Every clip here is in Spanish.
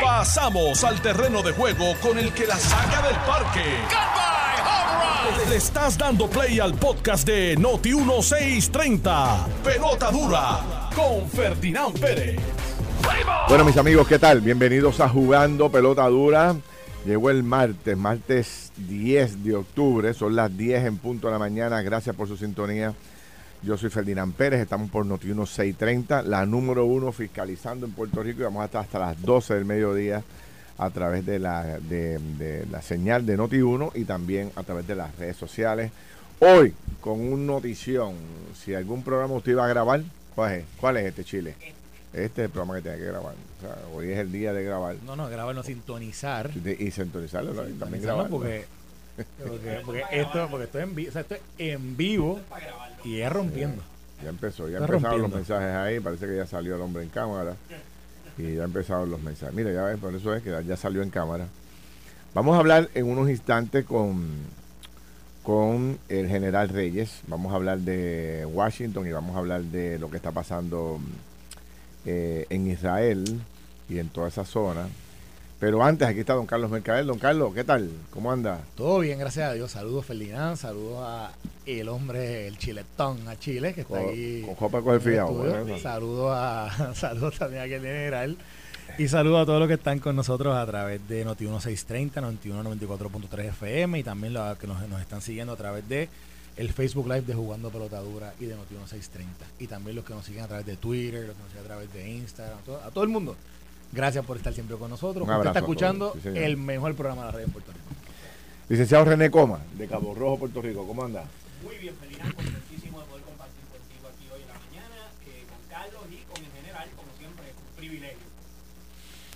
Pasamos al terreno de juego con el que la saca del parque. Le estás dando play al podcast de Noti 1630. Pelota dura con Ferdinand Pérez. Bueno, mis amigos, ¿qué tal? Bienvenidos a Jugando Pelota Dura. Llegó el martes, martes 10 de octubre, son las 10 en punto de la mañana. Gracias por su sintonía. Yo soy Ferdinand Pérez, estamos por Noti 1630, la número uno fiscalizando en Puerto Rico y vamos a estar hasta las 12 del mediodía a través de la, de, de la señal de Noti 1 y también a través de las redes sociales. Hoy, con un notición, si algún programa usted iba a grabar, ¿cuál es, ¿Cuál es este Chile? Este es el programa que tiene que grabar. O sea, hoy es el día de grabar. No, no, grabarlo, sintonizar. Y sintonizarlo, también Sintonizarlo grabar. porque, porque, porque esto, porque esto, es en vivo, o sea, esto es en vivo y es rompiendo. Ya empezó, ya Está empezaron los mensajes ahí, parece que ya salió el hombre en cámara y ya empezaron los mensajes. Mira, ya ves, por eso es que ya salió en cámara. Vamos a hablar en unos instantes con, con el general Reyes, vamos a hablar de Washington y vamos a hablar de lo que está pasando eh, en Israel y en toda esa zona. Pero antes, aquí está don Carlos Mercader. Don Carlos, ¿qué tal? ¿Cómo anda? Todo bien, gracias a Dios. Saludos, Ferdinand. Saludos a el hombre, el chiletón, a Chile, que está Con- aquí. con Jopa coge en el fiado, estudio. bueno. Saludos, a, saludos también a aquel general. Y saludos a todos los que están con nosotros a través de Noti 1630, 9194.3 FM y también los que nos, nos están siguiendo a través de el Facebook Live de Jugando Pelotadura y de Noti 1630. Y también los que nos siguen a través de Twitter, los que nos siguen a través de Instagram, a todo, a todo el mundo. Gracias por estar siempre con nosotros. Un Usted está escuchando Sí, el mejor programa de la radio en Puerto Rico. Licenciado René Coma, de Cabo Rojo, Puerto Rico. ¿Cómo anda? Muy bien, Ferdinand, contentísimo de poder compartir contigo aquí hoy en la mañana, eh, con Carlos y con el general, como siempre, es un privilegio.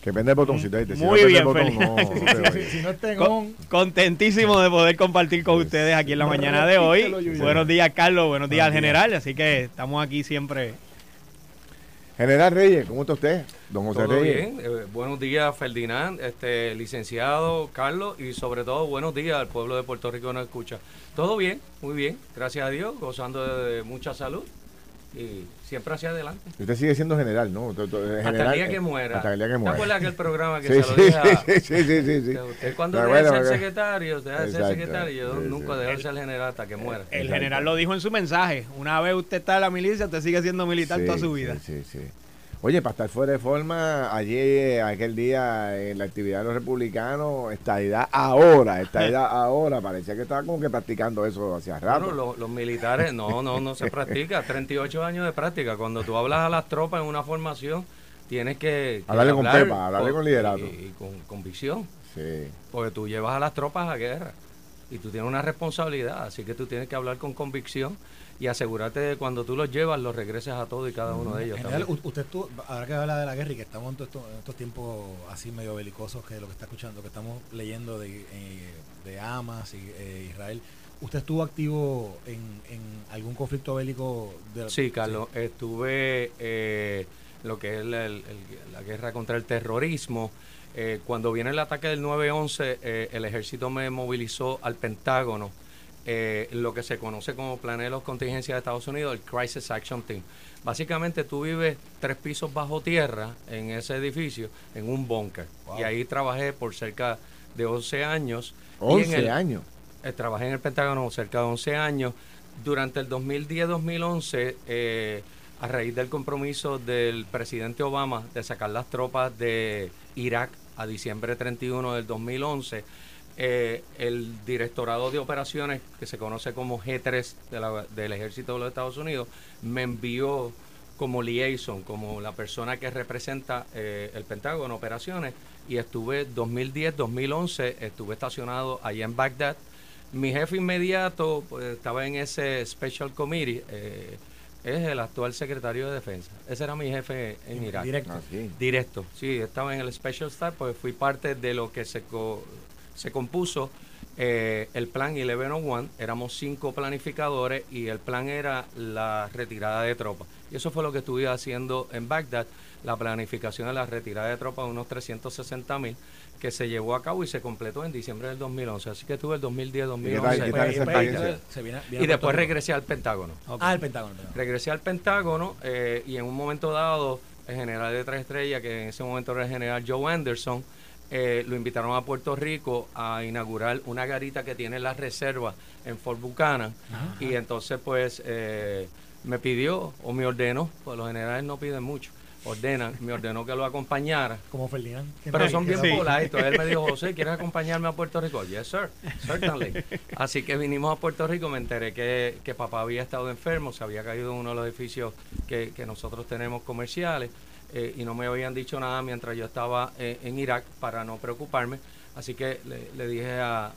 Que prende el botoncito. ahí, si Muy no bien, botón, no, te. Si no tengo Con-. Contentísimo de poder compartir con ustedes aquí en la mañana de hoy. Buenos días, Carlos. Buenos días al Buenos días. general. Así que estamos aquí siempre. General Reyes, ¿cómo está usted? Don José Todo Reyes. bien. Eh, buenos días, Ferdinand, este licenciado Carlos, y sobre todo buenos días al pueblo de Puerto Rico que nos escucha. Todo bien, muy bien, gracias a Dios, gozando de, de mucha salud y siempre hacia adelante. Usted sigue siendo general, ¿no? Usted- usted- hasta general, el día que eh, muera. Hasta el día que ¿Te muera. acuerdas aquel programa que Sí, se sí, lo dije a- sí, sí, sí, sí, usted cuando Me deje de ser secretario, deja de ser secretario, yo Sí, nunca sí. dejé de ser general hasta que muera. El Exacto. general lo dijo en su mensaje. Una vez usted está en la milicia, usted sigue siendo militar Sí, toda su vida. Sí, sí, sí. Oye, para estar fuera de forma, ayer, aquel día, en la actividad de los republicanos, estadidad ahora, estadidad ahora, parecía que estaba como que practicando eso hacia rato. Bueno, los, los militares, no, no, no se practica. 38 años de práctica. Cuando tú hablas a las tropas en una formación, tienes que, Hablarle con pepa, hablarle con liderato. Y, y con convicción. Sí. Porque tú llevas a las tropas a guerra. Y tú tienes una responsabilidad. Así que tú tienes que hablar con convicción y asegurarte de cuando tú los llevas, los regreses a todos y cada uno de ellos. General, también. usted estuvo, ahora que habla de la guerra y que estamos en, estos, en estos tiempos así medio belicosos que lo que está escuchando, que estamos leyendo de, eh, de Hamas y eh, Israel, ¿usted estuvo activo en, en algún conflicto bélico? De, Sí, Carlos, estuve eh, lo que es la, el- el- la guerra contra el terrorismo. Eh, cuando viene el ataque del 9-11, eh, el ejército me movilizó al Pentágono, eh, lo que se conoce como Plan de los Contingencias de Estados Unidos, el Crisis Action Team. Básicamente tú vives tres pisos bajo tierra en ese edificio, en un búnker. Wow. Y ahí trabajé por cerca de 11 años. Y en 11 el- años. trabajé en el Pentágono cerca de 11 años. Durante el 2010-2011, eh, a raíz del compromiso del presidente Obama de sacar las tropas de Irak a diciembre 31 del 2011, eh, el Directorado de Operaciones, que se conoce como G3 de la- del Ejército de los Estados Unidos, me envió como liaison, como la persona que representa eh, el Pentágono Operaciones, y estuve 2010-2011, estuve estacionado allá en Bagdad. Mi jefe inmediato pues, estaba en ese Special Committee, eh, es el actual secretario de Defensa. Ese era mi jefe en Irak. Directo. Ah, sí. Directo, sí, estaba en el Special Staff, pues fui parte de lo que se, co- se compuso eh, el plan 1101. Éramos cinco planificadores y el plan era la retirada de tropas. Y eso fue lo que estuve haciendo en Bagdad, la planificación de la retirada de tropas, unos 360 mil, que se llevó a cabo y se completó en diciembre del 2011. Así que estuve el 2010, ¿Y qué tal- qué 2011. tal esa Pues, Y después regresé al Pentágono. Ah, el Pentágono. el Pentágono. Regresé al Pentágono eh, y en un momento dado el general de tres estrellas, que en ese momento era el general Joe Anderson, eh, lo invitaron a Puerto Rico a inaugurar una garita que tiene la reserva en Fort Buchanan. Y entonces, pues, eh, me pidió o me ordenó, pues los generales no piden mucho, ordenan, me ordenó que lo acompañara. Como Ferdinand. Pero son bien Sí. polaitos. Él me dijo, José, ¿quieres acompañarme a Puerto Rico? Yes, sir. Certainly. Así que vinimos a Puerto Rico. Me enteré que, que papá había estado enfermo, se había caído en uno de los edificios que, que nosotros tenemos comerciales eh, y no me habían dicho nada mientras yo estaba eh, en Irak para no preocuparme. Así que le, le dije a, a-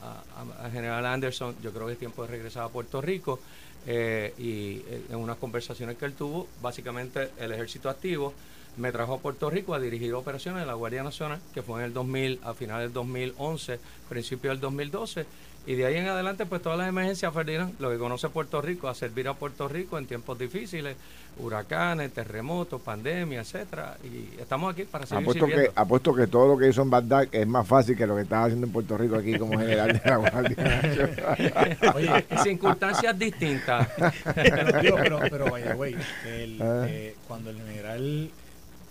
a- al general Anderson, yo creo que es tiempo de regresar a Puerto Rico. eh, y en unas conversaciones que él tuvo, básicamente el ejército activo me trajo a Puerto Rico a dirigir operaciones de la Guardia Nacional, que fue en el 2000, a finales del 2011, principio del 2012. Y de ahí en adelante, pues todas las emergencias, Ferdinand, lo que conoce Puerto Rico, a servir a Puerto Rico en tiempos difíciles, huracanes, terremotos, pandemia, etcétera. Y estamos aquí para seguir Apuesto sirviendo. que, apuesto que todo lo que hizo en Bagdad es más fácil que lo que estaba haciendo en Puerto Rico aquí como general de la Guardia Nacional. Oye, circunstancias distintas. pero, pero, pero, el, Ah. eh, cuando el general,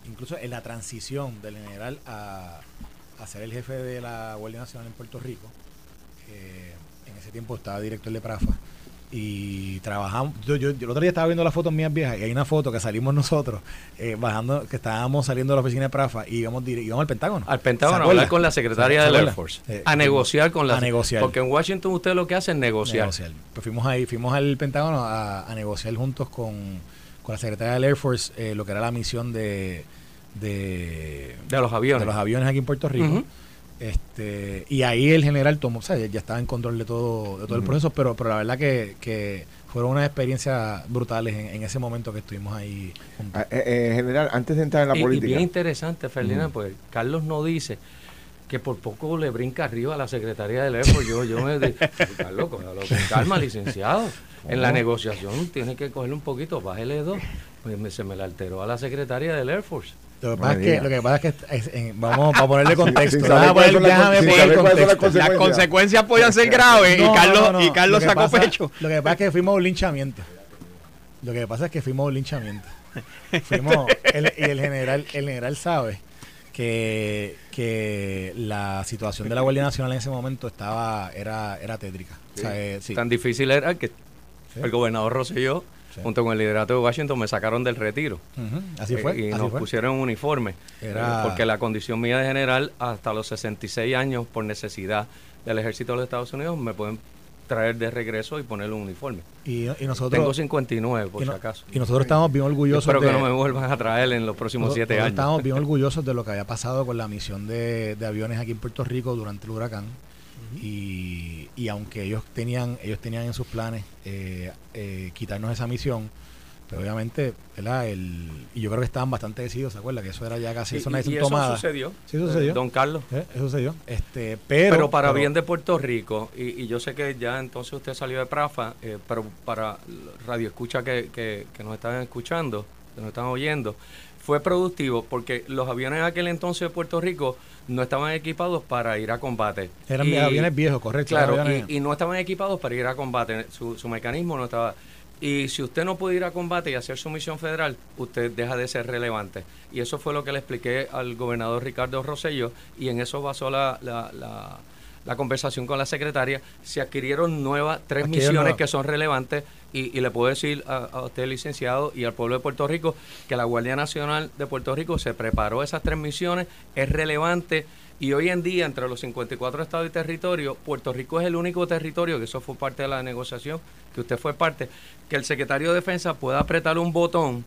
incluso en la transición del general a, a ser el jefe de la Guardia Nacional en Puerto Rico, eh, en ese tiempo estaba director de Prafa y trabajamos. Yo, yo, yo el otro día estaba viendo las fotos mías viejas y hay una foto que salimos nosotros eh, bajando, que estábamos saliendo de la oficina de Prafa y íbamos, íbamos al Pentágono. Al Pentágono ¿Se a hablar con la secretaria ¿Se del Air? Force. Eh, a negociar con la a negociar. Porque en Washington usted lo que hace es negociar. negociar. Pues fuimos ahí, fuimos al Pentágono a, a negociar juntos con, con la secretaria del Air Force eh, lo que era la misión de, de, De los aviones. de los aviones aquí en Puerto Rico. Ujú. Este, y ahí el general tomó, o sea, ya estaba en control de todo, de todo el proceso, pero, pero la verdad que, que fueron unas experiencias brutales en, en ese momento que estuvimos ahí juntos. Ah, eh, eh, general, antes de entrar en la y, y política. bien interesante, Ferdinand, pues Carlos no dice que por poco le brinca arriba a la secretaria del Air Force. Yo, yo me digo, Carlos, cógalo con calma, licenciado. En la negociación tiene que cogerle un poquito, bájele dos. Pues me- se me la alteró a la secretaria del Air Force. Lo que, pasa es que, lo que pasa es que es- en- vamos a ponerle contexto. Déjame poner- son las déjame con- sin poner saber cuáles son las contexto. Las consecuencias. consecuencias podían ser graves y Carlos, no, no. Y Carlos sacó pasa- pecho. Lo que pasa es que fuimos a un linchamiento. Lo que pasa es que fuimos a un linchamiento. Fuimos, el, y el general, el general sabe que, que la situación de la Guardia Nacional en ese momento estaba, era, era tétrica. O sea, eh, sí. Tan difícil era que Sí. el gobernador Rosselló, Sí. junto con el liderato de Washington, me sacaron del retiro. Así fue. Eh, y así nos fue. pusieron un uniforme. Era- Eh, Porque la condición mía de general, hasta los 66 años, por necesidad del ejército de los Estados Unidos, me pueden traer de regreso y ponerle un uniforme. Y, y nosotros, Tengo 59, por y, si acaso. y nosotros estábamos bien orgullosos espero que de, no me vuelvan a traer en los próximos nosotros- siete nosotros años. estábamos bien orgullosos de lo que había pasado con la misión de, de aviones aquí en Puerto Rico durante el huracán. y, y aunque ellos tenían ellos tenían en sus planes eh, eh, quitarnos esa misión, pero obviamente, ¿verdad? El, y yo creo que estaban bastante decididos, ¿se acuerda? Que eso era ya casi Y- eso una decisión eso tomada. sucedió. Sí, sucedió. Eh, Don Carlos. Eh, Eso sucedió. Este, pero, Pero, para bien de Puerto Rico, y, y yo sé que ya entonces usted salió de Prafa, eh, pero para Radio Escucha que, que, que nos están escuchando, que nos están oyendo, fue productivo porque los aviones en aquel entonces de Puerto Rico no estaban equipados para ir a combate. Eran Y- aviones viejos, correcto. Claro, y, y no estaban equipados para ir a combate, su, su mecanismo no estaba... Y si usted no puede ir a combate y hacer su misión federal, usted deja de ser relevante. Y eso fue lo que le expliqué al gobernador Ricardo Rosello y en eso basó la, la, la- la conversación con la secretaria. Se adquirieron nuevas, tres Adquirieron misiones nuevas. que son relevantes y, y le puedo decir a, a usted, licenciado, y al pueblo de Puerto Rico, que la Guardia Nacional de Puerto Rico se preparó esas tres misiones, es relevante y hoy en día, entre los 54 estados y territorios, Puerto Rico es el único territorio, que eso fue parte de la negociación, que usted fue parte, que el secretario de Defensa pueda apretar un botón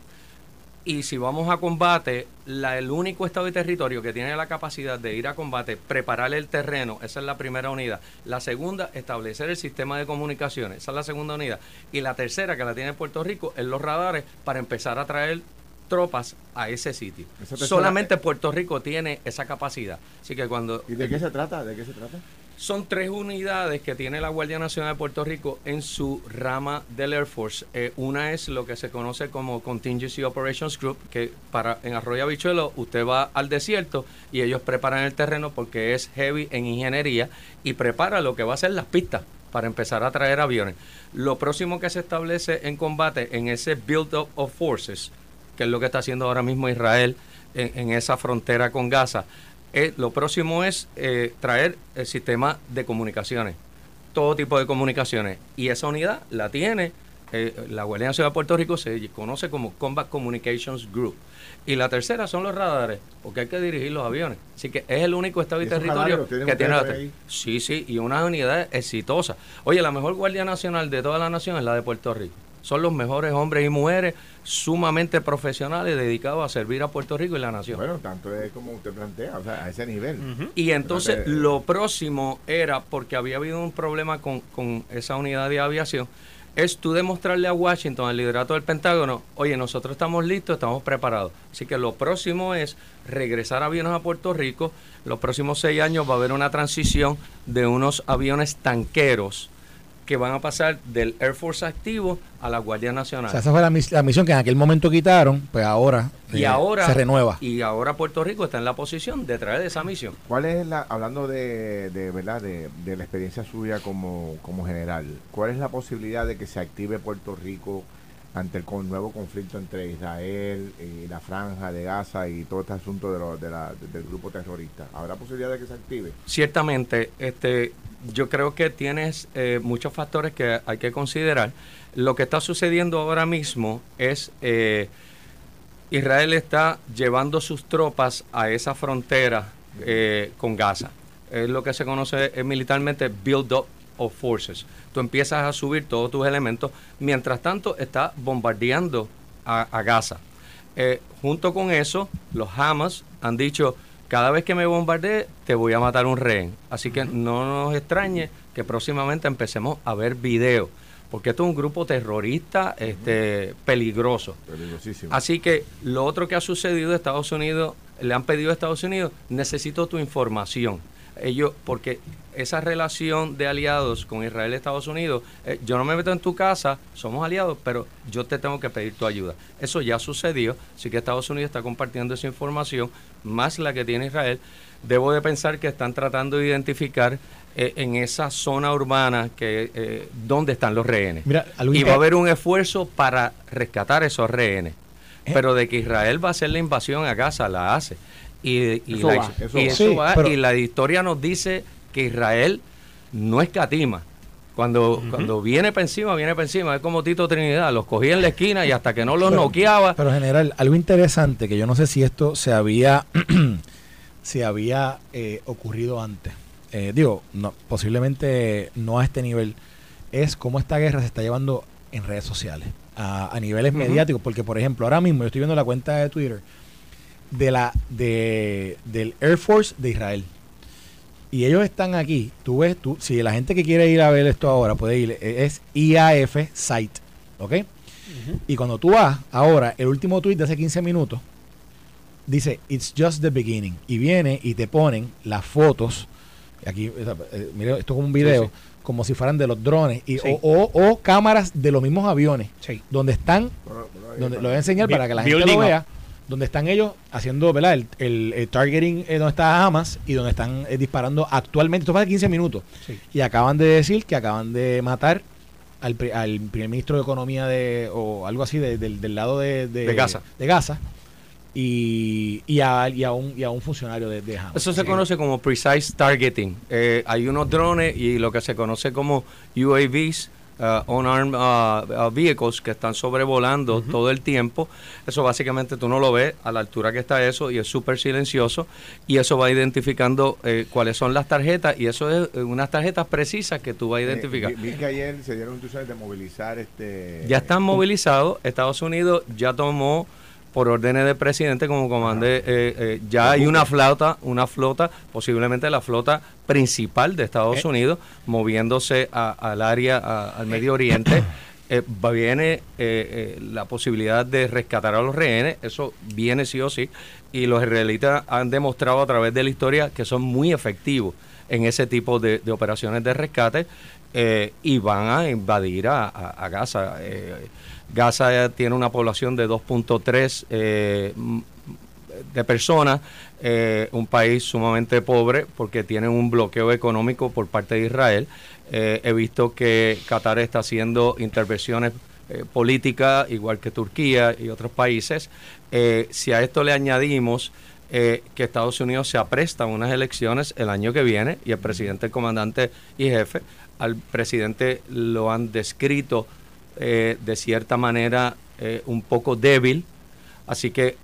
y si vamos a combate, la, el único estado y territorio que tiene la capacidad de ir a combate, preparar el terreno, esa es la primera unidad. La segunda, establecer el sistema de comunicaciones, esa es la segunda unidad. Y la tercera, que la tiene Puerto Rico, es los radares para empezar a traer tropas a ese sitio. Solamente Puerto Rico tiene esa capacidad. Así que cuando ¿Y de qué se trata? ¿De qué se trata? Son tres unidades que tiene la Guardia Nacional de Puerto Rico en su rama del Air Force. Eh, una es lo que se conoce como Contingency Operations Group, que para en Arroyo Habichuelo usted va al desierto y ellos preparan el terreno porque es heavy en ingeniería y prepara lo que va a ser las pistas para empezar a traer aviones. Lo próximo que se establece en combate en ese Build Up of Forces, que es lo que está haciendo ahora mismo Israel en esa frontera con Gaza. Eh, lo próximo es eh, traer el sistema de comunicaciones, todo tipo de comunicaciones. Y esa unidad la tiene eh, la Guardia Nacional de Puerto Rico, se conoce como Combat Communications Group. Y la tercera son los radares, porque hay que dirigir los aviones. Así que es el único estado y, ¿Y esos territorio que tiene la? Sí, sí, y una unidad exitosa. Oye, la mejor Guardia Nacional de toda la nación es la de Puerto Rico. Son los mejores hombres y mujeres sumamente profesionales dedicados a servir a Puerto Rico y la nación. Bueno, tanto es como usted plantea, o sea, a ese nivel. Y entonces Fíjate. lo próximo era, porque había habido un problema con, con esa unidad de aviación, es tú demostrarle a Washington, al liderato del Pentágono, oye, nosotros estamos listos, estamos preparados. Así que lo próximo es regresar aviones a Puerto Rico. Los próximos seis años va a haber una transición de unos aviones tanqueros que van a pasar del Air Force activo a la Guardia Nacional. O sea, esa fue la, mis- la misión que en aquel momento quitaron, pues ahora, y eh, ahora se renueva. Y ahora Puerto Rico está en la posición de traer esa misión. ¿Cuál es la, hablando de, de verdad, de, de la experiencia suya como, como general, cuál es la posibilidad de que se active Puerto Rico ante el con- nuevo conflicto entre Israel y la franja de Gaza y todo este asunto de lo- de la- del grupo terrorista? ¿Habrá posibilidad de que se active? Ciertamente, este, yo creo que tienes eh, muchos factores que hay que considerar. Lo que está sucediendo ahora mismo es eh, Israel está llevando sus tropas a esa frontera eh, con Gaza. Es lo que se conoce eh, militarmente build up of forces. Tú empiezas a subir todos tus elementos, mientras tanto está bombardeando a, a Gaza. Eh, junto con eso, los Hamas han dicho, cada vez que me bombardee, te voy a matar un rehén. Así que no nos extrañe que próximamente empecemos a ver videos, porque esto es un grupo terrorista este, peligroso. Peligrosísimo. Así que lo otro que ha sucedido, Estados Unidos, le han pedido a Estados Unidos, necesito tu información. Ellos, porque esa relación de aliados con Israel y Estados Unidos, eh, yo no me meto en tu casa, somos aliados, pero yo te tengo que pedir tu ayuda. Eso ya sucedió, así que Estados Unidos está compartiendo esa información, más la que tiene Israel. Debo de pensar que están tratando de identificar eh, en esa zona urbana que eh, dónde están los rehenes. Mira, y va a haber un esfuerzo para rescatar esos rehenes. Eh. Pero de que Israel va a hacer la invasión a Gaza, la hace. Y, y Eso la, va, eso y va. eso Sí, va, pero- y la historia nos dice que Israel no escatima. Cuando, cuando viene para encima, viene para encima. Es como Tito Trinidad, los cogía en la esquina y hasta que no los Pero- noqueaba. Pero general, algo interesante que yo no sé si esto se había se había eh, ocurrido antes. Eh, digo, no, posiblemente no a este nivel. Es cómo esta guerra se está llevando en redes sociales, a, a niveles mediáticos. Porque, por ejemplo, ahora mismo yo estoy viendo la cuenta de Twitter de la de, del Air Force de Israel. Y ellos están aquí. Tú ves, tú, si la gente que quiere ir a ver esto ahora puede ir, eh, es IAF Site. ¿Ok? Y cuando tú vas ahora, el último tweet de hace 15 minutos dice, It's just the beginning. Y viene y te ponen las fotos. Aquí, eh, mire, esto es como un video, Sí, sí. como si fueran de los drones. Y, Sí. o, o- o cámaras de los mismos aviones. Sí. Donde están donde lo voy a enseñar para que la gente lo up. Donde están ellos haciendo, ¿verdad? El, el- el targeting eh, donde está Hamas y donde están eh, disparando actualmente, esto hace 15 minutos, Sí. y acaban de decir que acaban de matar al, al primer ministro de Economía de, o algo así de- del, del lado de, De Gaza. de Gaza y, y, a, y, a un, y a un funcionario de, de Hamas. Eso se Sí. conoce como precise targeting. Eh, hay unos drones y lo que se conoce como UAVs, uh, unarmed uh, uh, vehicles, que están sobrevolando todo el tiempo. Eso básicamente tú no lo ves a la altura que está eso y es súper silencioso. Y eso va identificando eh, cuáles son las tarjetas y eso es eh, unas tarjetas precisas que tú vas a Eh, identificar. vi, vi que ayer se dieron instrucciones de movilizar este. Ya están movilizados. Estados Unidos ya tomó por órdenes del presidente como comandé, eh, eh, ya hay una flota, una flota, posiblemente la flota principal de Estados Unidos, moviéndose a- al área, a- al Medio Oriente. Eh, viene eh, eh, la posibilidad de rescatar a los rehenes, eso viene sí o sí, y los israelitas han demostrado a través de la historia que son muy efectivos en ese tipo de, de operaciones de rescate eh, y van a invadir a, a- a Gaza. Gaza tiene una población de 2.3 eh, de personas, eh, un país sumamente pobre porque tiene un bloqueo económico por parte de Israel. Eh, he visto que Qatar está haciendo intervenciones eh, política, igual que Turquía y otros países. Si a esto le añadimos que Estados Unidos se apresta a unas elecciones el año que viene y el presidente, el comandante y jefe, al presidente lo han descrito de cierta manera un poco débil, así que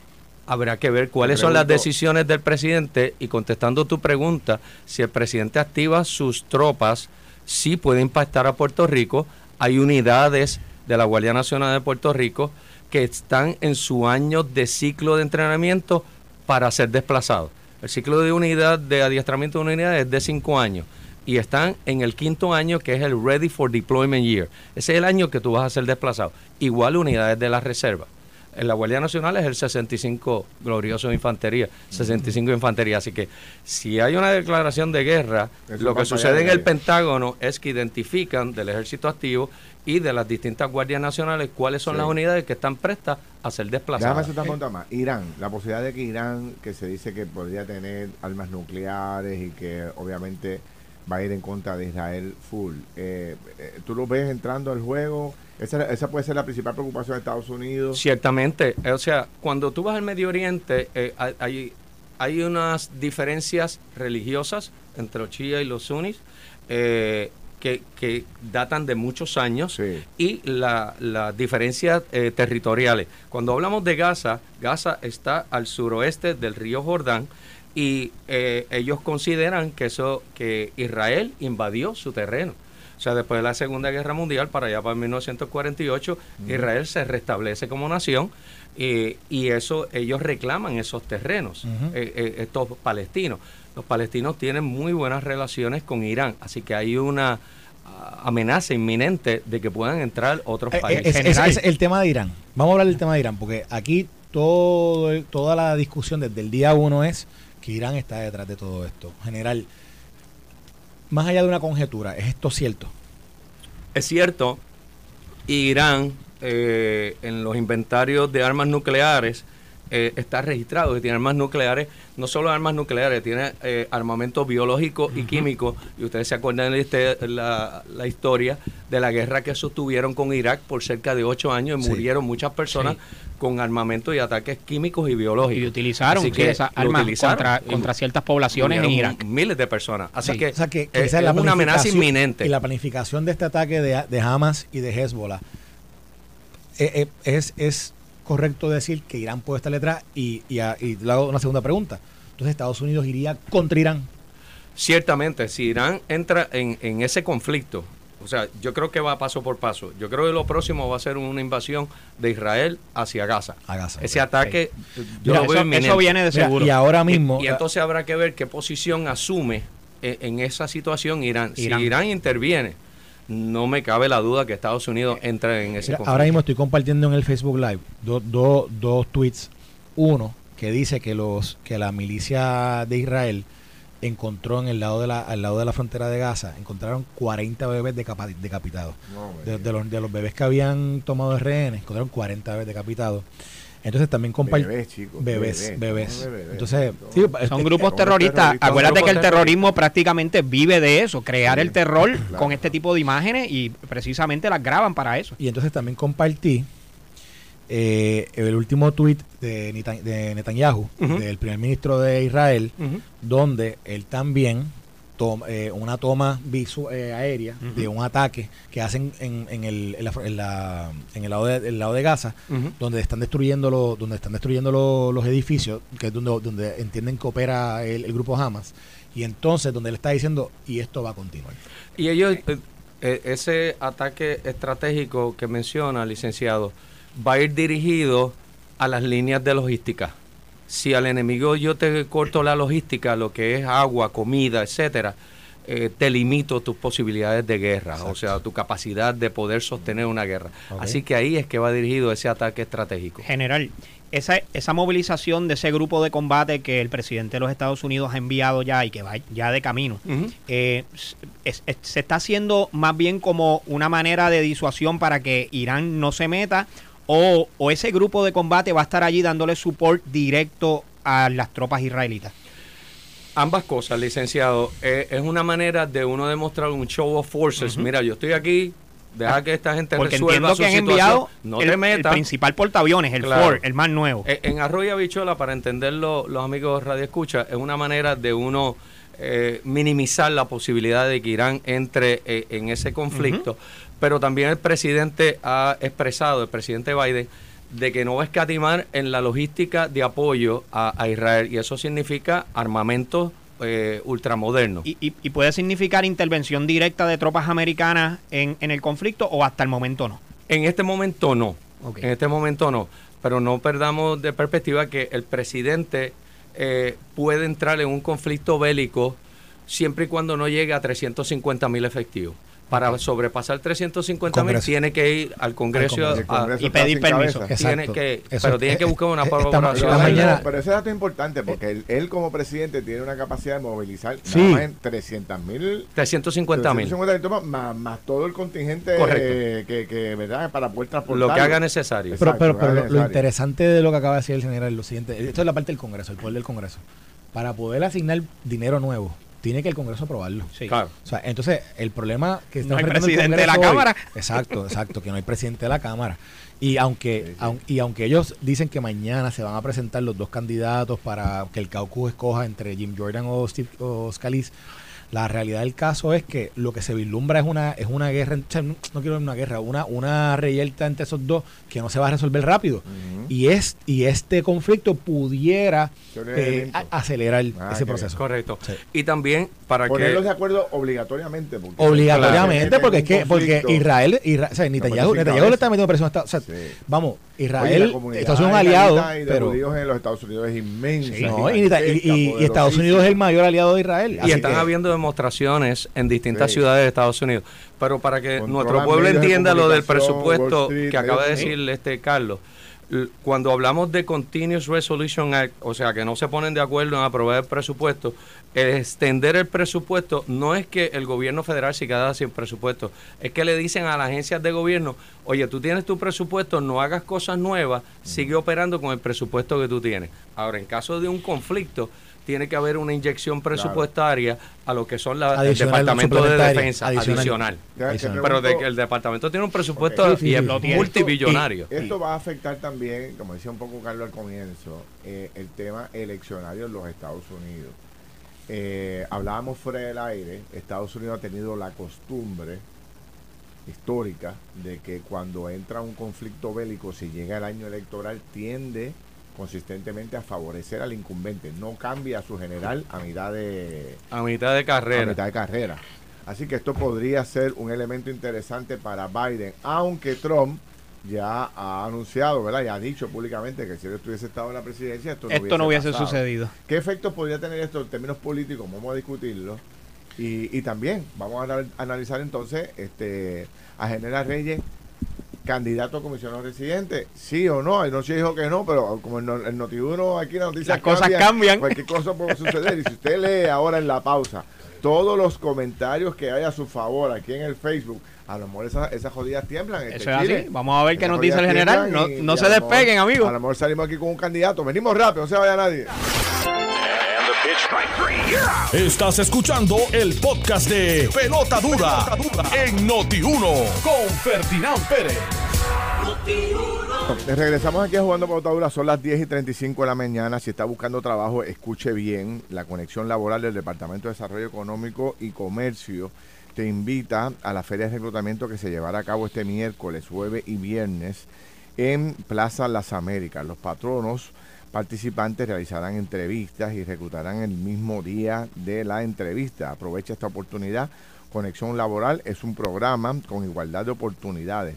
habrá que ver cuáles son las decisiones del presidente y contestando tu pregunta, si el presidente activa sus tropas, sí puede impactar a Puerto Rico. Hay unidades de la Guardia Nacional de Puerto Rico que están en su año de ciclo de entrenamiento para ser desplazados. El ciclo de unidad de adiestramiento de una unidad es de cinco años y están en el quinto año que es el Ready for Deployment Year. Ese es el año que tú vas a ser desplazado. Igual unidades de la reserva en la Guardia Nacional es el 65 glorioso de infantería, 65 de infantería. Así que si hay una declaración de guerra, lo que sucede en el Pentágono es que identifican del ejército activo y de las distintas guardias nacionales cuáles son las unidades que están prestas a ser desplazadas. Déjame más. Irán, la posibilidad de que Irán, que se dice que podría tener armas nucleares y que obviamente va a ir en contra de Israel full. Eh, eh, ¿Tú lo ves entrando al juego? Esa, esa, puede ser la principal preocupación de Estados Unidos. Ciertamente. O sea, cuando tú vas al Medio Oriente, eh, hay, hay unas diferencias religiosas entre los chiíes y los sunnis. que, que, datan de muchos años y las la diferencias territoriales. Cuando hablamos de Gaza, Gaza está al suroeste del río Jordán y eh, ellos consideran que eso que Israel invadió su terreno. O sea, después de la Segunda Guerra Mundial, para allá para 1948, Israel se restablece como nación y eso ellos reclaman esos terrenos, eh, eh, estos palestinos. Los palestinos tienen muy buenas relaciones con Irán, así que hay una ah, amenaza inminente de que puedan entrar otros países. Es, el tema de Irán. Vamos a hablar del tema de Irán, porque aquí todo, toda la discusión desde el día uno es Irán está detrás de todo esto. General, más allá de una conjetura, ¿es esto cierto? Es cierto. Irán, eh, en los inventarios de armas nucleares, eh, está registrado que tiene armas nucleares, no solo armas nucleares, tiene eh, armamento biológico y químico. Y ustedes se acuerdan de este, la, historia de la guerra que sostuvieron con Irak por cerca de ocho años y murieron muchas personas con armento y ataques químicos y biológicos. Y utilizaron esas armas contra, ciertas poblaciones en Irak. Miles de personas. Así que, es, una amenaza inminente. Y la planificación de este ataque de, Hamas y de Hezbollah eh, eh, es, es correcto decir que Irán puede estar detrás y, y, y le hago una segunda pregunta. Entonces Estados Unidos iría contra Irán. Ciertamente, si Irán entra en, en ese conflicto o sea, yo creo que va paso por paso. Yo creo que lo próximo va a ser una invasión de Israel hacia Gaza. Ese ataque, yo lo veo eso, eso, viene de seguro. y ahora mismo. Y, entonces habrá que ver qué posición asume eh, en, esa situación Irán. Si Irán interviene, no me cabe la duda que Estados Unidos entre en ese conflicto. Ahora mismo estoy compartiendo en el Facebook Live dos tweets. Uno que dice que los que la milicia de Israel encontró en el lado de la, al lado de la frontera de Gaza, encontraron 40 bebés decapitados. de, los, de los bebés que habían tomado de rehenes, encontraron 40 bebés decapitados. Entonces también comparten bebés, chicos, bebés, bebés. Entonces, son grupos terroristas. Acuérdate que el terrorismo prácticamente vive de eso, crear el terror con este tipo de imágenes y precisamente las graban para eso. Y entonces también compartí eh, el último tuit de, de Netanyahu, del primer ministro de Israel, donde él también toma eh, una toma visu eh, aérea de un ataque que hacen en, en, el, en, la, en, el, lado de, el lado de Gaza, donde están destruyendo los, donde están destruyendo los edificios, que es donde, donde entienden que opera el, el, grupo Hamas, y entonces donde él está diciendo, y esto va a continuar. Y ellos, ese ataque estratégico que menciona, licenciado, va a ir dirigido a las líneas de logística. Si al enemigo yo te corto la logística, lo que es agua, comida, etcétera, eh, te limito tus posibilidades de guerra, o sea, tu capacidad de poder sostener una guerra. Así que ahí es que va dirigido ese ataque estratégico. General, esa, esa movilización de ese grupo de combate que el presidente de los Estados Unidos ha enviado ya y que va ya de camino, eh, se está haciendo más bien como una manera de disuasión para que Irán no se meta o, ese grupo de combate va a estar allí dándole support directo a las tropas israelitas? Ambas cosas, licenciado. Eh, es una manera de uno demostrar un show of forces. Mira, yo estoy aquí, deja que esta gente Porque resuelva entiendo su que han situación. enviado no el, te el metas. principal portaaviones, el Claro. Ford, el más nuevo. Eh, En Arroyo Habichuela, para entenderlo los amigos Radio Escucha, es una manera de uno eh, minimizar la posibilidad de que Irán entre eh, en ese conflicto. Pero también el presidente ha expresado, el presidente Biden, de que no va a escatimar en la logística de apoyo a, a Israel. Y eso significa armamento eh, ultramoderno. y, y- y puede significar intervención directa de tropas americanas en, en el conflicto o hasta el momento no. En este momento no. En este momento no. Pero no perdamos de perspectiva que el presidente eh, puede entrar en un conflicto bélico siempre y cuando no llegue a 350 mil efectivos. Para sobrepasar 350 mil tiene que ir al Congreso, Congreso. El a- Congreso y pedir permiso. tiene que, Eso- pero tiene que eh, buscar una eh, esta- colaboración. esta Pero, pero ese dato es importante porque él, él como presidente tiene una capacidad de movilizar Sí. nada más en 300 mil 350 mil. más, más todo el contingente Correcto. eh, que, que, ¿verdad? para poder transportar Lo que haga necesario. Exacto, Pero, pero, lo pero lo, necesario. interesante de lo que acaba de decir el general es lo siguiente. Esto es la parte del Congreso, el poder del Congreso. Para poder asignar dinero nuevo, tiene que el Congreso aprobarlo. Sí. Claro. O sea, entonces, el problema que está No hay enfrentando el presidente de la hoy- Cámara. Exacto, exacto, que no hay presidente de la Cámara. Y aunque, aun- y aunque ellos dicen que mañana se van a presentar los dos candidatos para que el caucus escoja entre Jim Jordan o Steve o Scalise, la realidad del caso es que lo que se vislumbra es una es una guerra, no quiero una guerra, una una reyerta entre esos dos que no se va a resolver rápido. Y es y este conflicto pudiera eh, acelerar Ah, ese proceso. Correcto. Sí. Y también para Ponerlos de que... acuerdo obligatoriamente. porque- Obligatoriamente, Claro. porque es que Un porque. Israel, Isra- o sea, Netanyahu, le está metiendo presión a o sea, Sí. Vamos, Israel, Estados Unidos es un aliado, y de pero judíos en los Estados Unidos es inmensa. Sí, no, y, Estados Unidos es el mayor aliado de Israel. Y así están que- habiendo demostraciones en distintas Sí. ciudades de Estados Unidos. Pero para que nuestro pueblo de entienda lo del presupuesto Street, que acaba de decir este Carlos, cuando hablamos de Continuous Resolution Act, o sea, que no se ponen de acuerdo en aprobar el presupuesto, extender el presupuesto no es que el gobierno federal se queda sin presupuesto, es que le dicen a las agencias de gobierno, oye, tú tienes tu presupuesto, no hagas cosas nuevas, sigue operando con el presupuesto que tú tienes. Ahora, en caso de un conflicto, tiene que haber una inyección presupuestaria a lo que son la, el Adicional, Departamento de Defensa adicional. Pero de el departamento tiene un presupuesto Ok. Sí, sí, y es sí. Multibillonario. Esto va a afectar también, como decía un poco Carlos al comienzo, eh, el tema eleccionario en los Estados Unidos. Eh, hablábamos fuera del aire, Estados Unidos ha tenido la costumbre histórica de que cuando entra un conflicto bélico, si llega el año electoral, tiende consistentemente a favorecer al incumbente, no cambia a su general a mitad de, A mitad de a carrera. mitad de carrera. Así que esto podría ser un elemento interesante para Biden, aunque Trump ya ha anunciado, ¿verdad? Ya ha dicho públicamente que si él estuviese estado en la presidencia, esto no Esto no hubiese sucedido. ¿Qué efectos podría tener esto en términos políticos? Vamos a discutirlo. Y, y también vamos a anal- analizar entonces este a General Reyes, candidato a comisionado residente, sí o no. Anoche dijo que no, pero como el, no- el Notiuno aquí la noticia Las cosas cambian. Cualquier cosa puede suceder. Y si usted lee ahora en la pausa todos los comentarios que hay a su favor aquí en el Facebook, a lo mejor esas, esas jodidas tiemblan. este, Eso es así. Vamos a ver qué nos dice el general. No, no y se mejor- despeguen, amigos. A lo mejor salimos aquí con un candidato. Venimos rápido, no se vaya nadie. Estás escuchando el podcast de Pelota Dura, en Noti1 con Ferdinand Pérez. Regresamos aquí a Jugando Pautadura, son las 10 y 35 de la mañana. Si está buscando trabajo, escuche bien. La conexión laboral del Departamento de Desarrollo Económico y Comercio te invita a la feria de reclutamiento que se llevará a cabo este miércoles, jueves y viernes en Plaza Las Américas. Los patronos participantes realizarán entrevistas y reclutarán el mismo día de la entrevista. Aprovecha esta oportunidad. Conexión Laboral es un programa con igualdad de oportunidades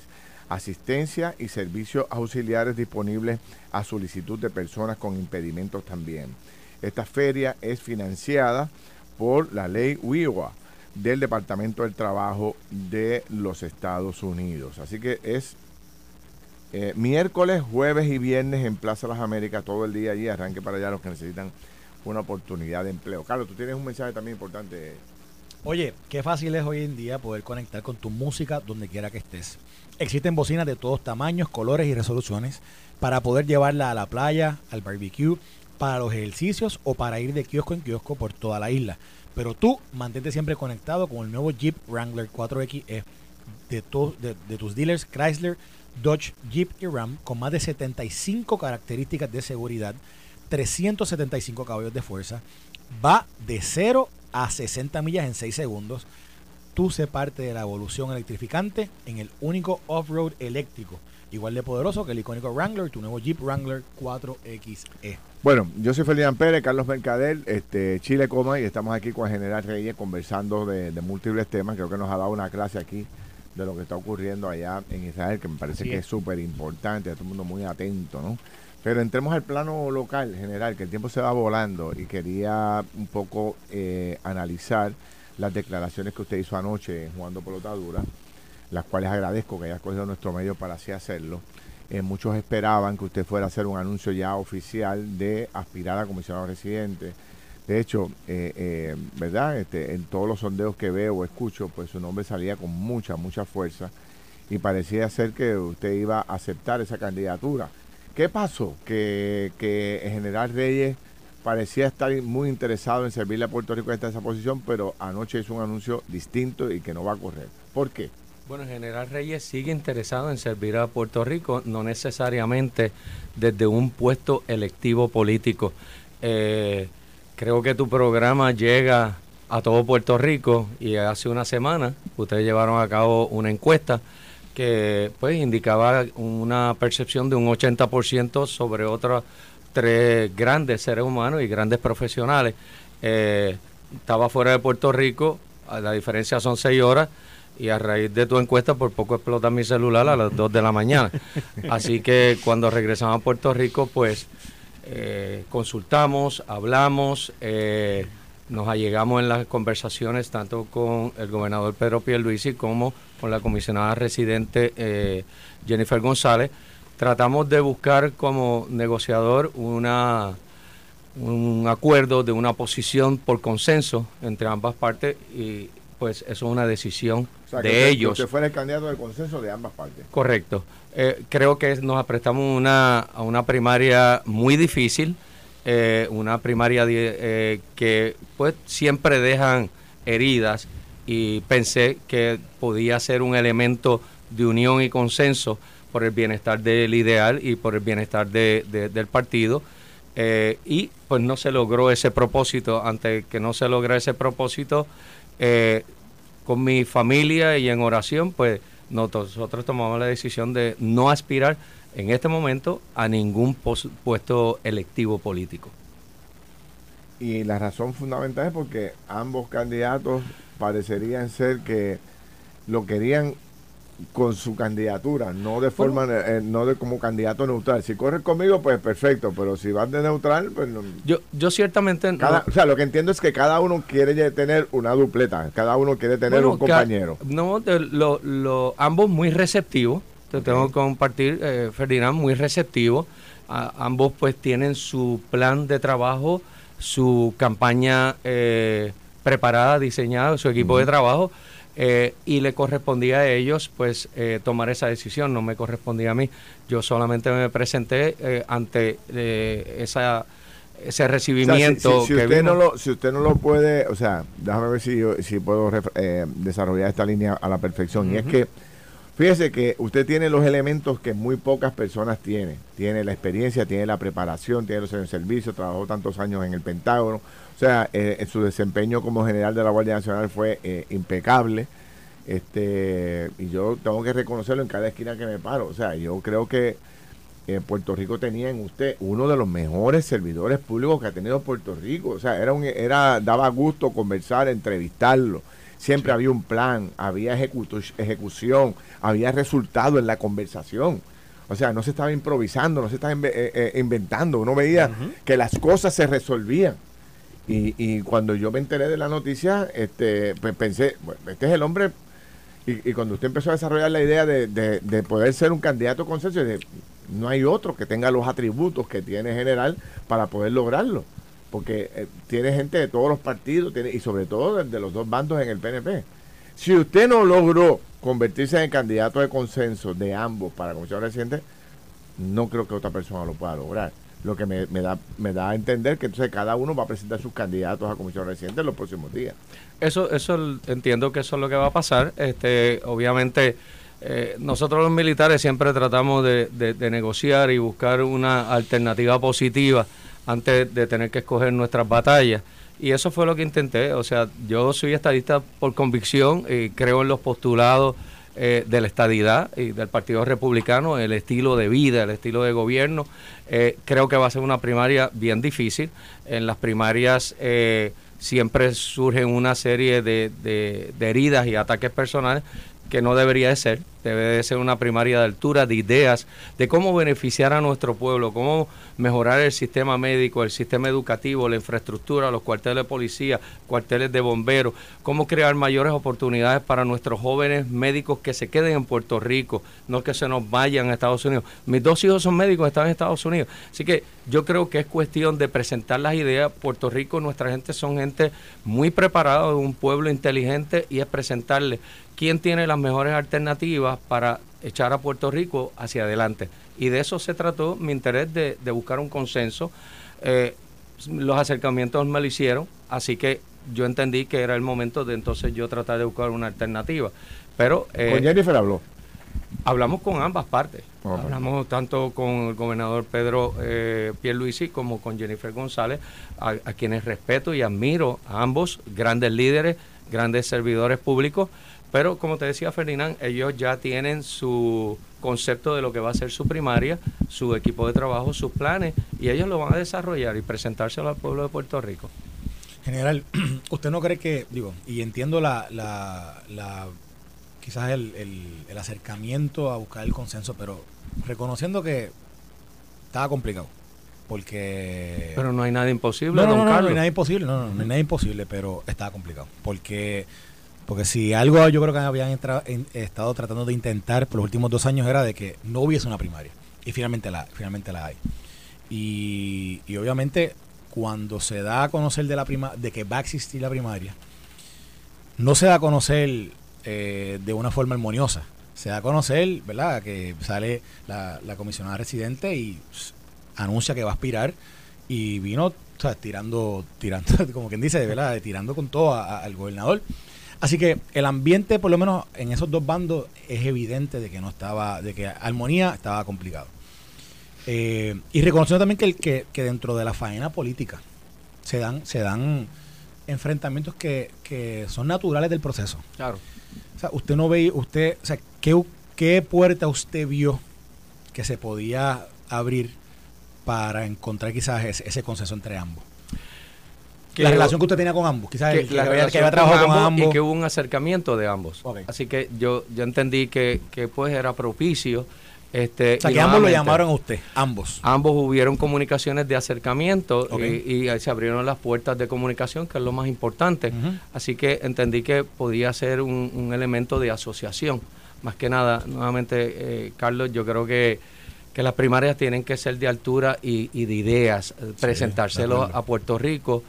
asistencia y servicios auxiliares disponibles a solicitud de personas con impedimentos también. Esta feria es financiada por la ley WIWA del Departamento del Trabajo de los Estados Unidos. Así que es eh, miércoles, jueves y viernes en Plaza Las Américas, todo el día allí, arranque para allá los que necesitan una oportunidad de empleo. Carlos, tú tienes un mensaje también importante. Oye, qué fácil es hoy en día poder conectar con tu música donde quiera que estés. Existen bocinas de todos tamaños, colores y resoluciones para poder llevarla a la playa, al barbecue, para los ejercicios o para ir de kiosco en kiosco por toda la isla. Pero tú mantente siempre conectado con el nuevo Jeep Wrangler 4XE. de, de tus dealers Chrysler, Dodge, Jeep y Ram con más de 75 características de seguridad, 375 caballos de fuerza, va de 0 a 60 millas en 6 segundos. Tú sé parte de la evolución electrificante en el único off-road eléctrico, igual de poderoso que el icónico Wrangler, tu nuevo Jeep Wrangler 4XE. Bueno, yo soy Ferdinand Pérez, Carlos Mercader, este, Chile Coma, y estamos aquí con el General Reyes conversando de, de múltiples temas. Creo que nos ha dado una clase aquí de lo que está ocurriendo allá en Israel, que me parece Así que es. súper importante, todo el mundo muy atento, ¿no? Pero entremos al plano local, general, que el tiempo se va volando y quería un poco eh, analizar las declaraciones que usted hizo anoche Jugando Pelota Dura, las cuales agradezco que haya escogido nuestro medio para así hacerlo. Eh, muchos esperaban que usted fuera a hacer un anuncio ya oficial de aspirar a comisionado residente. De hecho, eh, eh, ¿verdad? Este, en todos los sondeos que veo o escucho, pues su nombre salía con mucha, mucha fuerza y parecía ser que usted iba a aceptar esa candidatura. ¿Qué pasó? Que, que el general Reyes parecía estar muy interesado en servirle a Puerto Rico en esa posición, pero anoche hizo un anuncio distinto y que no va a correr. ¿Por qué? Bueno, el general Reyes sigue interesado en servir a Puerto Rico, no necesariamente desde un puesto electivo político. Eh, creo que tu programa llega a todo Puerto Rico y hace una semana ustedes llevaron a cabo una encuesta que pues indicaba una percepción de un 80% sobre otros tres grandes seres humanos y grandes profesionales. Eh, estaba fuera de Puerto Rico, a la diferencia son seis horas y a raíz de tu encuesta por poco explota mi celular a las 2 de la mañana. Así que cuando regresamos a Puerto Rico, pues eh, consultamos, hablamos, eh, nos allegamos en las conversaciones tanto con el gobernador Pedro Pierluisi como con la comisionada residente eh, Jennifer González. Tratamos de buscar como negociador una un acuerdo de una posición por consenso entre ambas partes y pues eso es una decisión O sea, de que ellos. Usted fuera el candidato de consenso de ambas partes. Correcto. Eh, creo que nos aprestamos una, a una primaria muy difícil, eh, una primaria eh, que pues siempre dejan heridas y pensé que podía ser un elemento de unión y consenso por el bienestar del ideal y por el bienestar de- de- del partido. Eh, y pues no se logró ese propósito. Ante que no se logra ese propósito, eh, con mi familia y en oración, pues nosotros tomamos la decisión de no aspirar en este momento a ningún puesto electivo político. Y la razón fundamental es porque ambos candidatos parecerían ser que lo querían con su candidatura, no de forma, eh, no de como candidato neutral. Si corres conmigo, pues perfecto, pero si vas de neutral, pues no. Yo, yo ciertamente no- o sea, lo que entiendo es que cada uno quiere tener una dupleta, cada uno quiere tener Bueno, un compañero. No, de- lo, lo- ambos muy receptivos. Te tengo que compartir, eh, Ferdinand, muy receptivo. A- ambos pues tienen su plan de trabajo, su campaña eh, preparada, diseñada, su equipo de trabajo. Eh, y le correspondía a ellos pues eh, tomar esa decisión, no me correspondía a mí. Yo solamente me presenté eh, ante eh, esa, ese O sea, si- recibimiento si, si que usted no lo, si usted no lo puede, o sea, déjame ver si, yo- si puedo eh, desarrollar esta línea a la perfección. Y es que, fíjese que usted tiene los elementos que muy pocas personas tienen. Tiene la experiencia, tiene la preparación, tiene los años de servicio, trabajó tantos años en el Pentágono. O sea, eh, en su desempeño como general de la Guardia Nacional fue eh, impecable. Este, y yo tengo que reconocerlo en cada esquina que me paro. O sea, yo creo que eh, Puerto Rico tenía en usted uno de los mejores servidores públicos que ha tenido Puerto Rico. O sea, era un, era, daba gusto conversar, entrevistarlo. Siempre había un plan, había ejecución, había resultado en la conversación. O sea, no se estaba improvisando, no se estaba eh, eh, inventando. Uno veía que las cosas se resolvían. Y, y cuando yo me enteré de la noticia, este, pues pensé, bueno, este es el hombre. Y, y cuando usted empezó a desarrollar la idea de, de- de poder ser un candidato consenso, no hay otro que tenga los atributos que tiene general para poder lograrlo. Porque eh, tiene gente de todos los partidos y sobre todo de, los dos bandos en el PNP. Si usted no logró convertirse en candidato de consenso de ambos para comisión reciente, no creo que otra persona lo pueda lograr. lo que me, da me da a entender que entonces cada uno va a presentar sus candidatos a comisión residente en los próximos días. Eso, eso entiendo que eso es lo que va a pasar. Este, obviamente, eh, nosotros los militares siempre tratamos de, negociar y buscar una alternativa positiva antes de tener que escoger nuestras batallas. Y eso fue lo que intenté. O sea, yo soy estadista por convicción y creo en los postulados eh, de la estadidad y del Partido Republicano, el estilo de vida, el estilo de gobierno. Eh, creo que va a ser una primaria bien difícil. En las primarias eh, siempre surgen una serie de, de, de heridas y ataques personales que no debería de ser. Debe de ser una primaria de altura, de ideas, de cómo beneficiar a nuestro pueblo, cómo mejorar el sistema médico, el sistema educativo, la infraestructura, los cuarteles de policía, cuarteles de bomberos, cómo crear mayores oportunidades para nuestros jóvenes médicos que se queden en Puerto Rico, no que se nos vayan a Estados Unidos. Mis dos hijos son médicos, están en Estados Unidos. Así que yo creo que es cuestión de presentar las ideas. Puerto Rico, nuestra gente son gente muy preparada, un pueblo inteligente y es presentarle quién tiene las mejores alternativas para echar a Puerto Rico hacia adelante. Y de eso se trató mi interés de, buscar un consenso. Eh, los acercamientos me lo hicieron, así que yo entendí que era el momento de entonces yo tratar de buscar una alternativa. Pero, eh, ¿Con Jennifer habló? Hablamos con ambas partes. Hablamos tanto con el gobernador Pedro eh, Pierluisi como con Jennifer González, a, a quienes respeto y admiro a ambos grandes líderes, grandes servidores públicos. Pero como te decía Ferdinand, ellos ya tienen su concepto de lo que va a ser su primaria, su equipo de trabajo, sus planes, y ellos lo van a desarrollar y presentárselo al pueblo de Puerto Rico. General, ¿usted no cree que, digo, y entiendo la, la, quizás el, el, acercamiento a buscar el consenso, pero reconociendo que estaba complicado? Porque... Pero no hay nada imposible, no, no, no, no, no hay nada imposible, no, no, no hay nada imposible, pero estaba complicado. Porque porque si algo yo creo que habían estado tratando de intentar por los últimos dos años era de que no hubiese una primaria. Y finalmente la, finalmente la hay. Y, obviamente cuando se da a conocer de, la prima, de que va a existir la primaria, no se da a conocer eh, de una forma armoniosa. Se da a conocer, ¿verdad?, que sale la, comisionada residente y anuncia que va a aspirar y vino o sea, tirando, tirando, como quien dice, ¿verdad?, tirando con todo al gobernador. Así que el ambiente, por lo menos en esos dos bandos, es evidente de que no estaba, de que armonía estaba complicado. Eh, y reconociendo también que, que, que, dentro de la faena política se dan, se dan enfrentamientos que, que son naturales del proceso. Claro. O sea, usted no ve, usted, o sea, ¿qué, qué puerta usted vio que se podía abrir para encontrar quizás ese, ese consenso entre ambos? La relación que usted tenía con ambos, quizás que, la que, había, trabajado con ambos, y que hubo un acercamiento de ambos. Así que yo, yo entendí que, que pues era propicio. Este, o sea, que ambos lo llamaron a usted, ambos. Ambos hubieron comunicaciones de acercamiento y, y, se abrieron las puertas de comunicación, que es lo más importante. Así que entendí que podía ser un, un, elemento de asociación. Más que nada, nuevamente, eh, Carlos, yo creo que, que las primarias tienen que ser de altura y, y de ideas, presentárselo a Puerto Rico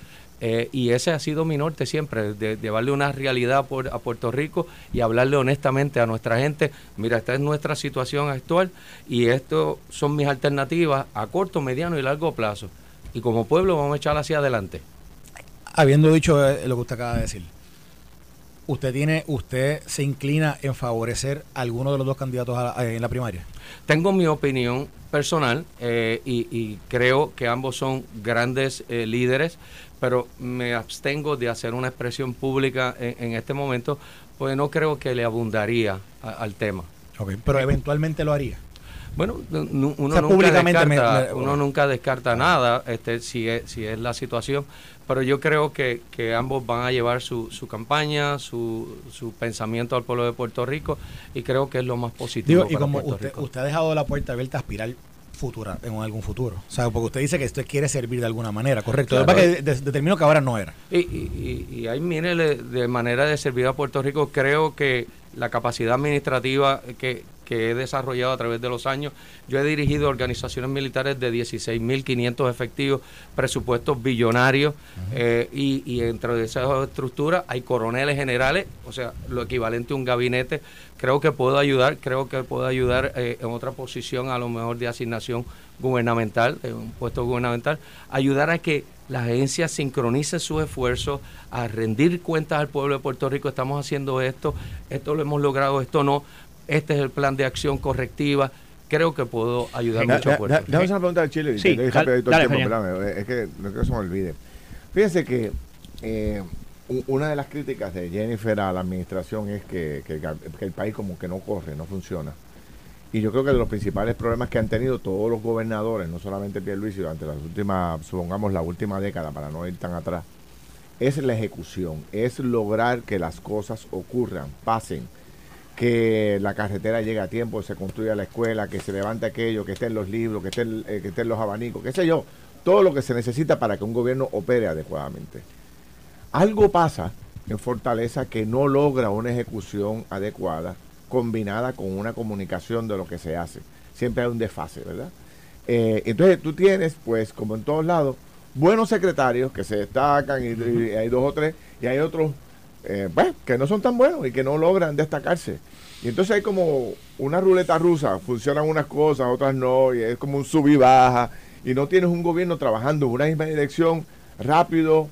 eh, y ese ha sido mi norte siempre, de, llevarle una realidad a Puerto Rico y hablarle honestamente a nuestra gente, mira, esta es nuestra situación actual y esto son mis alternativas a corto, mediano y largo plazo. Y como pueblo vamos a echar hacia adelante. Habiendo dicho eh, lo que usted acaba de decir, ¿usted tiene, usted se inclina en favorecer a alguno de los dos candidatos en la primaria? Tengo mi opinión personal eh, y, creo que ambos son grandes líderes, pero me abstengo de hacer una expresión pública en, este momento, pues no creo que le abundaría al tema. pero eventualmente lo haría. Bueno, uno, nunca, descarta, uno nunca descarta nada este, si, es, si es la situación, pero yo creo que, que ambos van a llevar su, su campaña, su, su pensamiento al pueblo de Puerto Rico y creo que es lo más positivo. y como usted, usted ha dejado la puerta abierta a aspirar futura, en algún futuro. O sea, porque usted dice que esto quiere servir de alguna manera, correcto. Claro. que determinó que ahora no era. Y, y, y ahí, mire, de manera de servir a Puerto Rico, creo que la capacidad administrativa que, que he desarrollado a través de los años. Yo he dirigido organizaciones militares de 16.500 efectivos, presupuestos billonarios, eh, y, y dentro de esas estructuras hay coroneles generales, o sea, lo equivalente a un gabinete. Creo que puedo ayudar, creo que puedo ayudar eh, en otra posición, a lo mejor de asignación gubernamental, de un puesto gubernamental, ayudar a que la agencia sincronice sus esfuerzos a rendir cuentas al pueblo de Puerto Rico. Estamos haciendo esto, esto lo hemos logrado, esto no. Este es el plan de acción correctiva. Creo que puedo ayudar mucho a Puerto Rico. Déjame hacer una pregunta al Chile. Sí, te- dale, tiempo, espérame, es que no quiero que se me olvide. Fíjense que eh, una de las críticas de Jennifer a la administración es que, que el ga- que el país como que no corre, no funciona. Y yo creo que de los principales problemas que han tenido todos los gobernadores, no solamente Pierluisi, durante las últimas, supongamos la última década, para no ir tan atrás, es la ejecución, es lograr que las cosas ocurran, pasen, que la carretera llegue a tiempo, se construya la escuela, que se levante aquello, que estén los libros, que estén, eh, que estén los abanicos, qué sé yo, todo lo que se necesita para que un gobierno opere adecuadamente. Algo pasa en Fortaleza que no logra una ejecución adecuada combinada con una comunicación de lo que se hace. Siempre hay un desfase, ¿verdad? Eh, entonces tú tienes, pues, como en todos lados, buenos secretarios que se destacan y, y hay dos o tres, y hay otros, eh, pues, que no son tan buenos y que no logran destacarse. Y entonces hay como una ruleta rusa, funcionan unas cosas, otras no, y es como un sub y baja, y no tienes un gobierno trabajando en una misma dirección, rápido,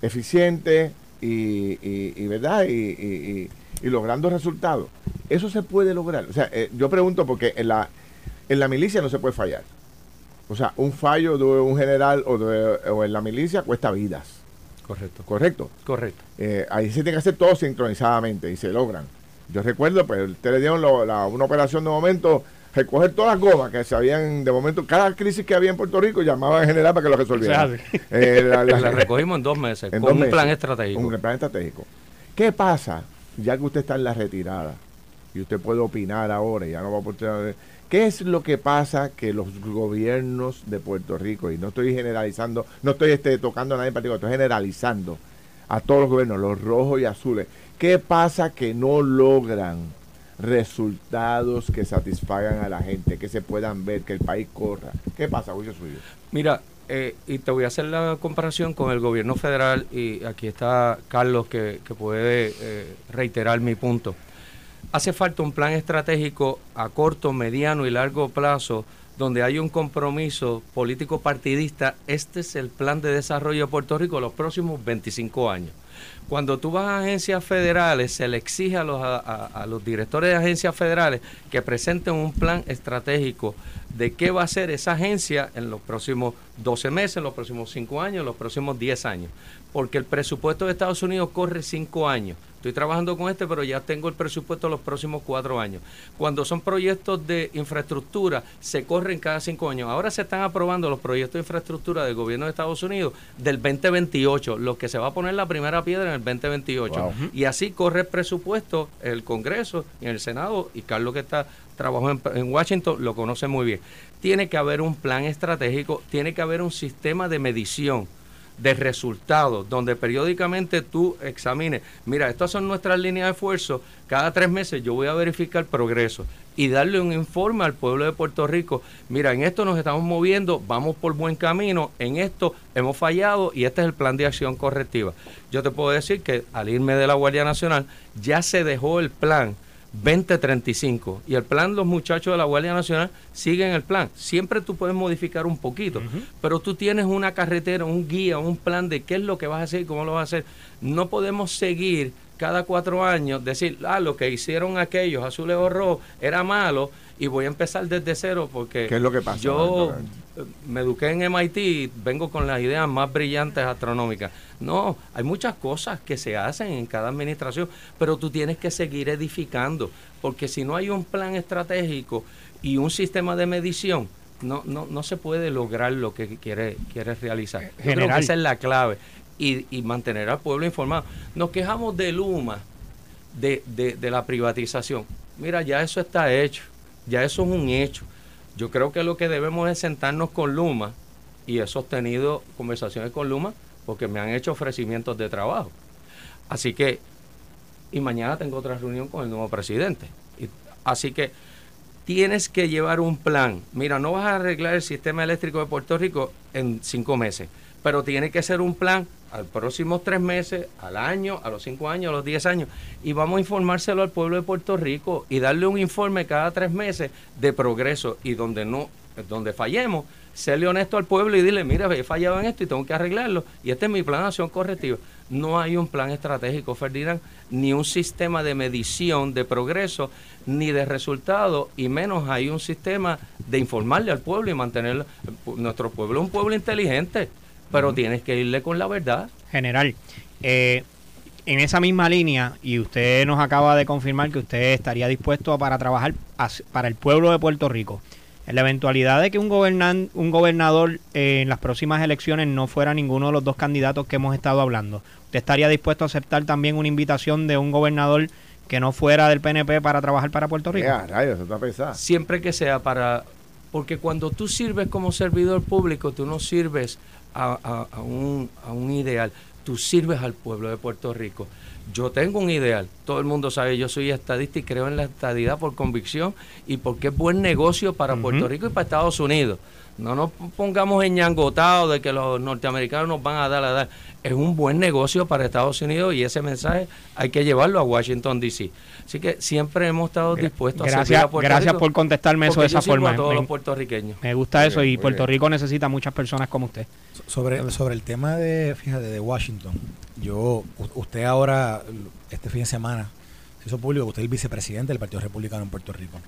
eficiente y, y- verdad y- y logrando resultados. Eso se puede lograr. O sea, eh, yo pregunto porque en la, en la milicia no se puede fallar. O sea, un fallo de un general o, de- o en la milicia cuesta vidas. Correcto. ¿Correcto? Correcto. Eh, ahí se tiene que hacer todo sincronizadamente y se logran. Yo recuerdo, pues, ustedes dieron lo- la- una operación de momento, recoger todas las gomas que se habían, de momento, cada crisis que había en Puerto Rico llamaba al general para que lo resolviera. O sea, sí. Eh, la- la- La recogimos en dos meses, en con dos un meses. plan estratégico. Un plan estratégico. ¿Qué pasa ya que usted está en la retirada y usted puede opinar ahora ya no va a poder... ¿Qué es lo que pasa que los gobiernos de Puerto Rico, y no estoy generalizando, no estoy este, tocando a nadie en particular, estoy generalizando a todos los gobiernos, los rojos y azules, ¿qué pasa que no logran resultados que satisfagan a la gente, que se puedan ver, que el país corra? ¿Qué pasa, Julio Suyo? Mira, eh, y te voy a hacer la comparación con el gobierno federal y aquí está Carlos que, que puede eh, reiterar mi punto. Hace falta un plan estratégico a corto, mediano y largo plazo donde hay un compromiso político partidista. Este es el plan de desarrollo de Puerto Rico los próximos 25 años. Cuando tú vas a agencias federales, se le exige a los, a, los directores de agencias federales que presenten un plan estratégico de qué va a hacer esa agencia en los próximos 12 meses, en los próximos 5 años, en los próximos 10 años. Porque el presupuesto de Estados Unidos corre 5 años. Estoy trabajando con este, pero ya tengo el presupuesto los próximos 4 años. Cuando son proyectos de infraestructura, se corren cada 5 años. Ahora se están aprobando los proyectos de infraestructura del gobierno de Estados Unidos del 2028, los que se va a poner la primera piedra en el 2028. Wow. Y así corre el presupuesto, el Congreso y el Senado, y Carlos que está trabajó en, en Washington lo conoce muy bien. Tiene que haber un plan estratégico, tiene que haber un sistema de medición de resultados, donde periódicamente tú examines, mira, estas son nuestras líneas de esfuerzo, cada tres meses yo voy a verificar progreso y darle un informe al pueblo de Puerto Rico, mira, en esto nos estamos moviendo, vamos por buen camino, en esto hemos fallado y este es el plan de acción correctiva. Yo te puedo decir que al irme de la Guardia Nacional ya se dejó el plan 2035 y el plan los muchachos de la Guardia Nacional siguen el plan. Siempre tú puedes modificar un poquito, pero tú tienes una carretera, un guía, un plan de qué es lo que vas a hacer y cómo lo vas a hacer. No podemos seguir cada cuatro años decir, ah, lo que hicieron aquellos azules o rojos era malo y voy a empezar desde cero porque ¿Qué es lo que pasa? yo me eduqué en MIT y vengo con las ideas más brillantes astronómicas. No, hay muchas cosas que se hacen en cada administración, pero tú tienes que seguir edificando, porque si no hay un plan estratégico y un sistema de medición, no, no, no se puede lograr lo que quieres quiere realizar. Yo creo que esa es la clave. Y, y mantener al pueblo informado. Nos quejamos de Luma, de, de, de la privatización. Mira, ya eso está hecho, ya eso es un hecho. Yo creo que lo que debemos es sentarnos con Luma y he sostenido conversaciones con Luma porque me han hecho ofrecimientos de trabajo. Así que, y mañana tengo otra reunión con el nuevo presidente. Así que tienes que llevar un plan. Mira, no vas a arreglar el sistema eléctrico de Puerto Rico en cinco meses, pero tiene que ser un plan al próximos tres meses, al año, a los cinco años, a los diez años, y vamos a informárselo al pueblo de Puerto Rico y darle un informe cada tres meses de progreso. Y donde no, donde fallemos, serle honesto al pueblo y dile, mira, he fallado en esto y tengo que arreglarlo, y este es mi plan de acción correctiva. No hay un plan estratégico, Ferdinand, ni un sistema de medición de progreso, ni de resultados, y menos hay un sistema de informarle al pueblo y mantener nuestro pueblo un pueblo inteligente pero tienes que irle con la verdad. General, eh, en esa misma línea, y usted nos acaba de confirmar que usted estaría dispuesto para trabajar para el pueblo de Puerto Rico. En la eventualidad de que un, gobernan, un gobernador eh, en las próximas elecciones no fuera ninguno de los dos candidatos que hemos estado hablando, ¿usted estaría dispuesto a aceptar también una invitación de un gobernador que no fuera del PNP para trabajar para Puerto Rico? Siempre que sea para... Porque cuando tú sirves como servidor público, tú no sirves a, un, a un ideal, tú sirves al pueblo de Puerto Rico. Yo tengo un ideal, todo el mundo sabe, yo soy estadista y creo en la estadidad por convicción y porque es buen negocio para Puerto Rico y para Estados Unidos. No nos pongamos enñangotados de que los norteamericanos nos van a dar a dar. Es un buen negocio para Estados Unidos y ese mensaje hay que llevarlo a Washington, D.C. Así que siempre hemos estado dispuestos gracias, a servir a Puerto Gracias por contestarme eso de esa forma. A todos los puertorriqueños. Me gusta eso y Puerto Rico necesita muchas personas como usted. Sobre, sobre el tema de, fíjate, de Washington, yo, usted ahora, este fin de semana, se hizo público que usted es el vicepresidente del Partido Republicano en Puerto Rico.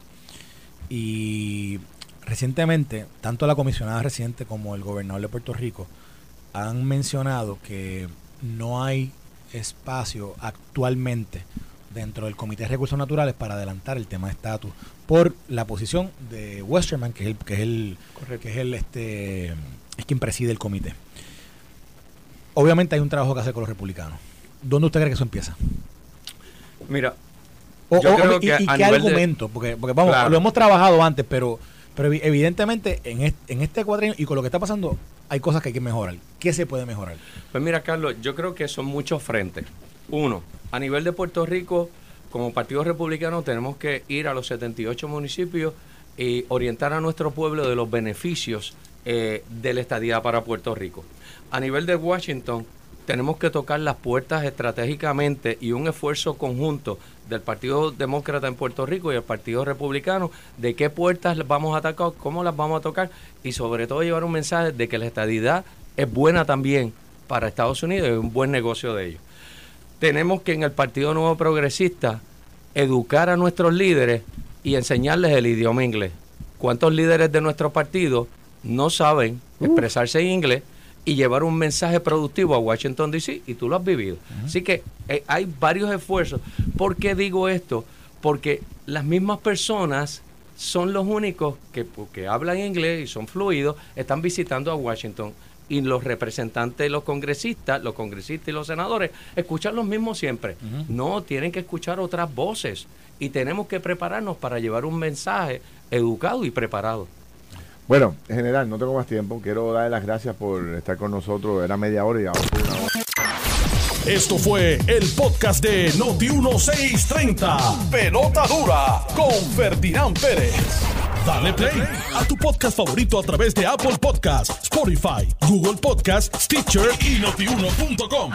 Y recientemente, tanto la comisionada reciente como el gobernador de Puerto Rico han mencionado que no hay espacio actualmente dentro del Comité de Recursos Naturales para adelantar el tema de estatus por la posición de Westerman, que es el, que es el, que es el este es quien preside el comité. Obviamente hay un trabajo que hacer con los republicanos. ¿Dónde usted cree que eso empieza? Mira, yo creo que y, qué argumento, porque, porque vamos, lo hemos trabajado antes, pero pero evidentemente en este, en este cuadrino y con lo que está pasando hay cosas que hay que mejorar. ¿Qué se puede mejorar? Pues mira, Carlos, yo creo que son muchos frentes. Uno, a nivel de Puerto Rico, como Partido Republicano tenemos que ir a los 78 municipios y orientar a nuestro pueblo de los beneficios eh, de la estadía para Puerto Rico. A nivel de Washington, tenemos que tocar las puertas estratégicamente y un esfuerzo conjunto del Partido Demócrata en Puerto Rico y el Partido Republicano de qué puertas vamos a atacar, cómo las vamos a tocar y sobre todo llevar un mensaje de que la estadidad es buena también para Estados Unidos y es un buen negocio de ellos. Tenemos que en el Partido Nuevo Progresista educar a nuestros líderes y enseñarles el idioma inglés. ¿Cuántos líderes de nuestro partido no saben expresarse en inglés? Y llevar un mensaje productivo a Washington, D.C. y tú lo has vivido. Así que eh, hay varios esfuerzos. ¿Por qué digo esto? Porque las mismas personas son los únicos que, que hablan inglés y son fluidos, están visitando a Washington. Y los representantes, los congresistas, los congresistas y los senadores, escuchan los mismos siempre. No, tienen que escuchar otras voces. Y tenemos que prepararnos para llevar un mensaje educado y preparado. Bueno, en general, no tengo más tiempo. Quiero darle las gracias por estar con nosotros. Era media hora y ahora una hora. Esto fue el podcast de Noti1630. Pelota dura con Ferdinand Pérez. Dale play a tu podcast favorito a través de Apple Podcasts, Spotify, Google Podcasts, Stitcher y notiuno.com.